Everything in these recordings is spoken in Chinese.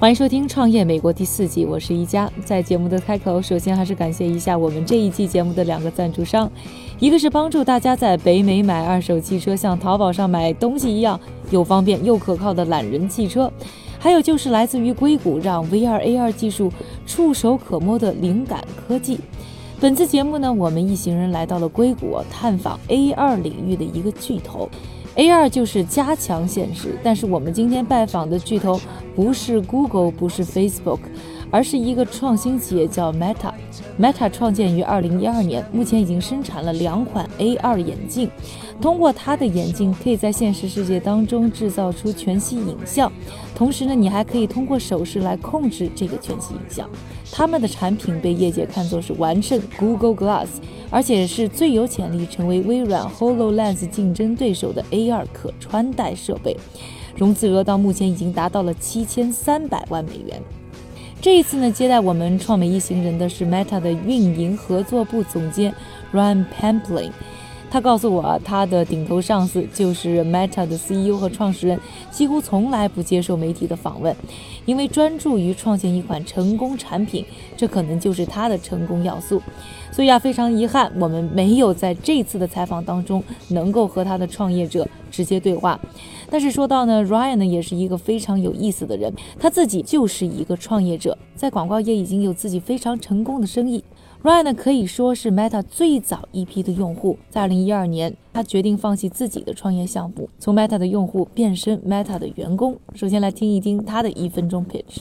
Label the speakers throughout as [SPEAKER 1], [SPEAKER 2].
[SPEAKER 1] 欢迎收听《创业美国》第四季，我是一佳。在节目的开口，首先还是感谢一下我们这一季节目的两个赞助商，一个是帮助大家在北美买二手汽车，像淘宝上买东西一样又方便又可靠的懒人汽车，还有就是来自于硅谷，让 VR AR 技术触手可摸的灵感科技。本次节目呢，我们一行人来到了硅谷，探访 AR 领域的一个巨头。AR 就是加强现实，但是我们今天拜访的巨头不是 Google，不是 Facebook，而是一个创新企业叫 Meta。Meta 创建于2012年，目前已经生产了两款 AR 眼镜。通过它的眼镜，可以在现实世界当中制造出全息影像，同时呢，你还可以通过手势来控制这个全息影像。他们的产品被业界看作是完胜 Google Glass，而且是最有潜力成为微软 HoloLens 竞争对手的 AR 可穿戴设备。融资额到目前已经达到了七千三百万美元。这一次呢，接待我们创美一行人的是 Meta 的运营合作部总监 Ryan Pampling。他告诉我，他的顶头上司就是 Meta 的 CEO 和创始人，几乎从来不接受媒体的访问，因为专注于创建一款成功产品，这可能就是他的成功要素。所以啊，非常遗憾，我们没有在这次的采访当中能够和他的创业者直接对话。但是说到呢，Ryan 呢也是一个非常有意思的人，他自己就是一个创业者，在广告业已经有自己非常成功的生意。Ryan 呢可以说是 Meta 最早一批的用户，在2012年，他决定放弃自己的创业项目，从 Meta 的用户变身 Meta 的员工。首先来听一听他的一分钟 pitch。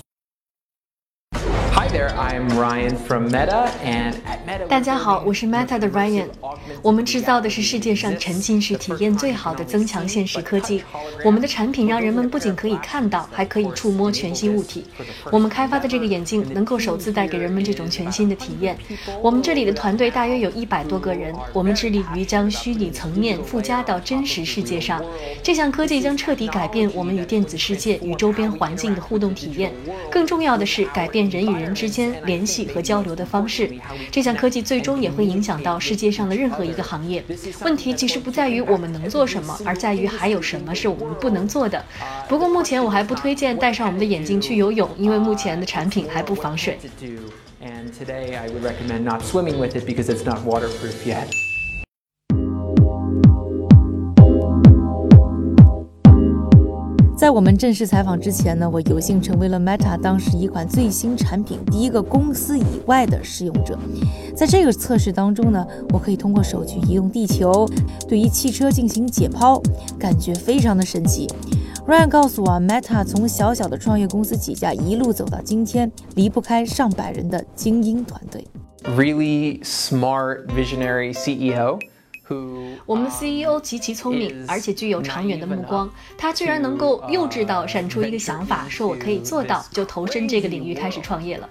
[SPEAKER 2] Hi there, I'm Ryan from Meta, and at Meta.
[SPEAKER 3] 大家好，我是 Meta 的 Ryan。我们制造的是世界上沉浸式体验最好的增强现实科技。我们的产品让人们不仅可以看到，还可以触摸全新物体。我们开发的这个眼镜能够首次带给人们这种全新的体验。我们这里的团队大约有一百多个人，我们致力于将虚拟层面附加到真实世界上。这项科技将彻底改变我们与电子世界与周边环境的互动体验。更重要的是，改变人与人。之之间联系和交流的方式，这项科技最终也会影响到世界上的任何一个行业。问题其实不在于我们能做什么，而在于还有什么是我们不能做的。不过目前我还不推荐戴上我们的眼镜去游泳，因为目前的产品还不防水。
[SPEAKER 1] 在我们正式采访之前呢，我有幸成为了 Meta 当时一款最新产品第一个公司以外的试用者。在这个测试当中呢，我可以通过手去移动地球，对于汽车进行解剖，感觉非常的神奇。Ryan 告诉我，Meta 从小小的创业公司起家，一路走到今天，离不开上百人的精英团队。
[SPEAKER 2] Really smart, visionary CEO.
[SPEAKER 3] 我们的 CEO 极其聪明，而且具有长远的目光。他居然能够幼稚到闪出一个想法，说我可以做到，就投身这个领域开始创业了。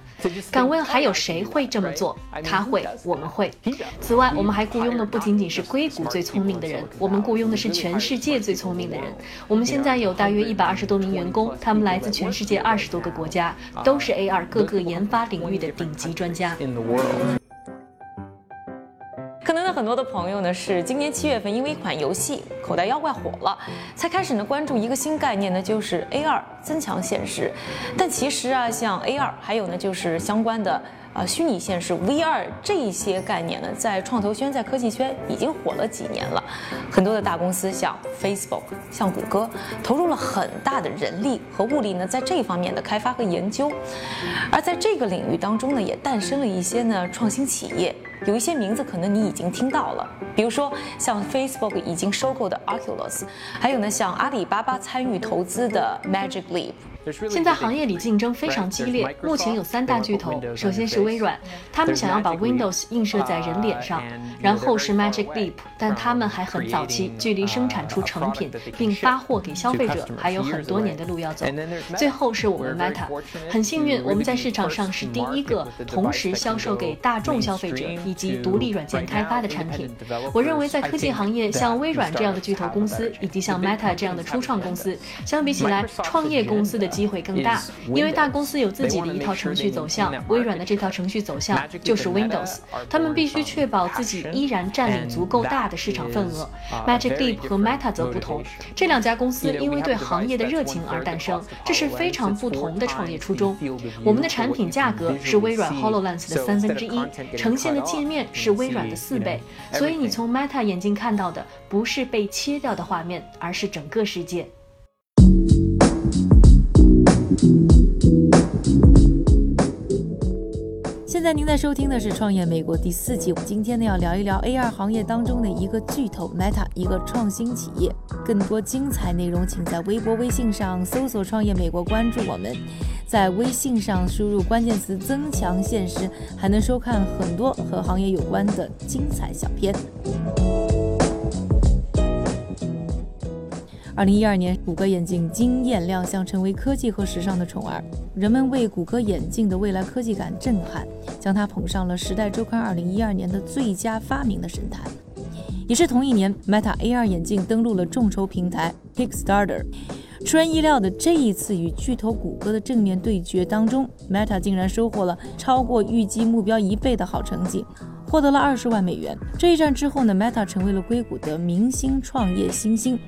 [SPEAKER 3] 敢问还有谁会这么做？他会，我们会。此外，我们还雇佣的不仅仅是硅谷最聪明的人，我们雇佣的是全世界最聪明的人。我们现在有大约一百二十多名员工，他们来自全世界二十多个国家，都是 AR 各个研发领域的顶级专家。
[SPEAKER 1] 可能呢，很多的朋友呢是今年七月份因为一款游戏《口袋妖怪》火了，才开始呢关注一个新概念呢，就是 AR 增强现实。但其实啊，像 AR 还有呢就是相关的啊虚拟现实 VR 这些概念呢，在创投圈、在科技圈已经火了几年了。很多的大公司像 Facebook、像谷歌，投入了很大的人力和物力呢，在这方面的开发和研究。而在这个领域当中呢，也诞生了一些呢创新企业。有一些名字可能你已经听到了，比如说像 Facebook 已经收购的 Oculus，还有呢像阿里巴巴参与投资的 Magic Leap。
[SPEAKER 3] 现在行业里竞争非常激烈，目前有三大巨头。首先是微软，他们想要把 Windows 映射在人脸上；然后是 Magic Leap，但他们还很早期，距离生产出成品并发货给消费者还有很多年的路要走。最后是我们 Meta，很幸运我们在市场上是第一个同时销售给大众消费者以及独立软件开发的产品。我认为在科技行业，像微软这样的巨头公司以及像 Meta 这样的初创公司，相比起来，创业公司的。机会更大，因为大公司有自己的一套程序走向。微软的这套程序走向就是 Windows，他们必须确保自己依然占领足够大的市场份额。Magic Leap 和 Meta 则不同，这两家公司因为对行业的热情而诞生，这是非常不同的创业初衷。我们的产品价格是微软 Hololens 的三分之一，呈现的界面是微软的四倍，所以你从 Meta 眼睛看到的不是被切掉的画面，而是整个世界。
[SPEAKER 1] 现在您在收听的是《创业美国》第四季。今天呢，要聊一聊 AR 行业当中的一个巨头 Meta，一个创新企业。更多精彩内容，请在微博、微信上搜索“创业美国”，关注我们。在微信上输入关键词“增强现实”，还能收看很多和行业有关的精彩小片。二零一二年，谷歌眼镜惊艳亮相，成为科技和时尚的宠儿。人们为谷歌眼镜的未来科技感震撼，将它捧上了《时代周刊》二零一二年的最佳发明的神坛。也是同一年，Meta AR 眼镜登陆了众筹平台 Kickstarter。出人意料的，这一次与巨头谷歌的正面对决当中，Meta 竟然收获了超过预计目标一倍的好成绩，获得了二十万美元。这一战之后呢，Meta 成为了硅谷的明星创业新星。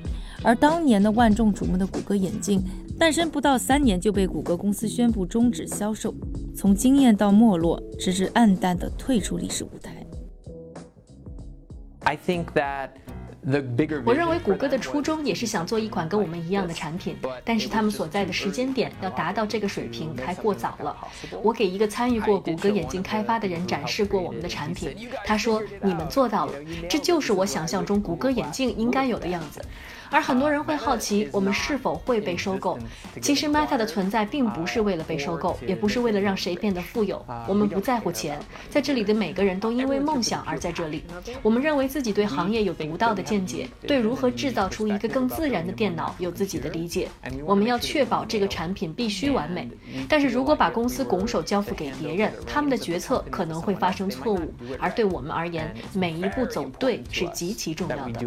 [SPEAKER 1] 而当年的万众瞩目的谷歌眼镜诞生不到三年就被谷歌公司宣布终止销售，从惊艳到没落，直至黯淡的退出历史舞台。
[SPEAKER 2] I think that
[SPEAKER 3] 我认为谷歌的初衷也是想做一款跟我们一样的产品，但是他们所在的时间点要达到这个水平还过早了。我给一个参与过谷歌眼镜开发的人展示过我们的产品，他说：“你们做到了，这就是我想象中谷歌眼镜应该有的样子。”而很多人会好奇，我们是否会被收购？其实 Meta 的存在并不是为了被收购，也不是为了让谁变得富有。我们不在乎钱，在这里的每个人都因为梦想而在这里。我们认为自己对行业有独到的见解，对如何制造出一个更自然的电脑有自己的理解。我们要确保这个产品必须完美。但是如果把公司拱手交付给别人，他们的决策可能会发生错误。而对我们而言，每一步走对是极其重要的。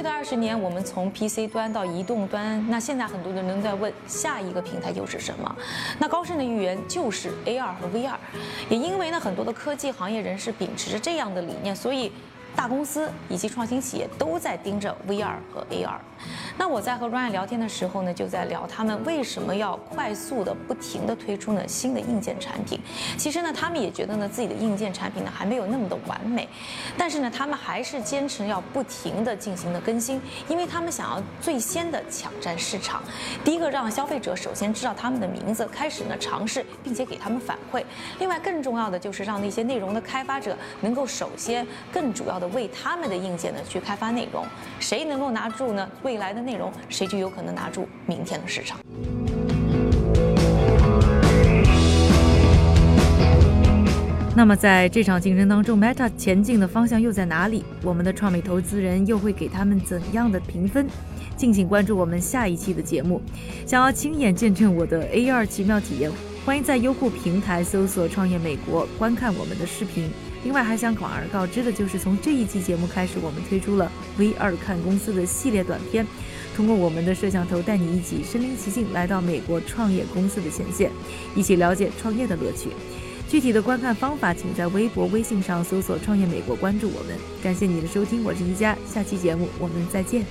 [SPEAKER 1] 去的二十年，我们从 PC 端到移动端，那现在很多人都在问下一个平台又是什么？那高盛的预言就是 AR 和 VR。也因为呢，很多的科技行业人士秉持着这样的理念，所以。大公司以及创新企业都在盯着 VR 和 AR。那我在和 Ryan 聊天的时候呢，就在聊他们为什么要快速的、不停的推出呢新的硬件产品。其实呢，他们也觉得呢自己的硬件产品呢还没有那么的完美，但是呢，他们还是坚持要不停的进行的更新，因为他们想要最先的抢占市场。第一个，让消费者首先知道他们的名字，开始呢尝试，并且给他们反馈。另外，更重要的就是让那些内容的开发者能够首先更主要。的为他们的硬件呢去开发内容，谁能够拿住呢未来的内容，谁就有可能拿住明天的市场。那么在这场竞争当中，Meta 前进的方向又在哪里？我们的创美投资人又会给他们怎样的评分？敬请关注我们下一期的节目。想要亲眼见证我的 AR 奇妙体验，欢迎在优酷平台搜索“创业美国”观看我们的视频。另外还想广而告之的就是，从这一期节目开始，我们推出了 V 二看公司的系列短片，通过我们的摄像头带你一起身临其境来到美国创业公司的前线，一起了解创业的乐趣。具体的观看方法，请在微博、微信上搜索“创业美国”，关注我们。感谢你的收听，我是一佳，下期节目我们再见。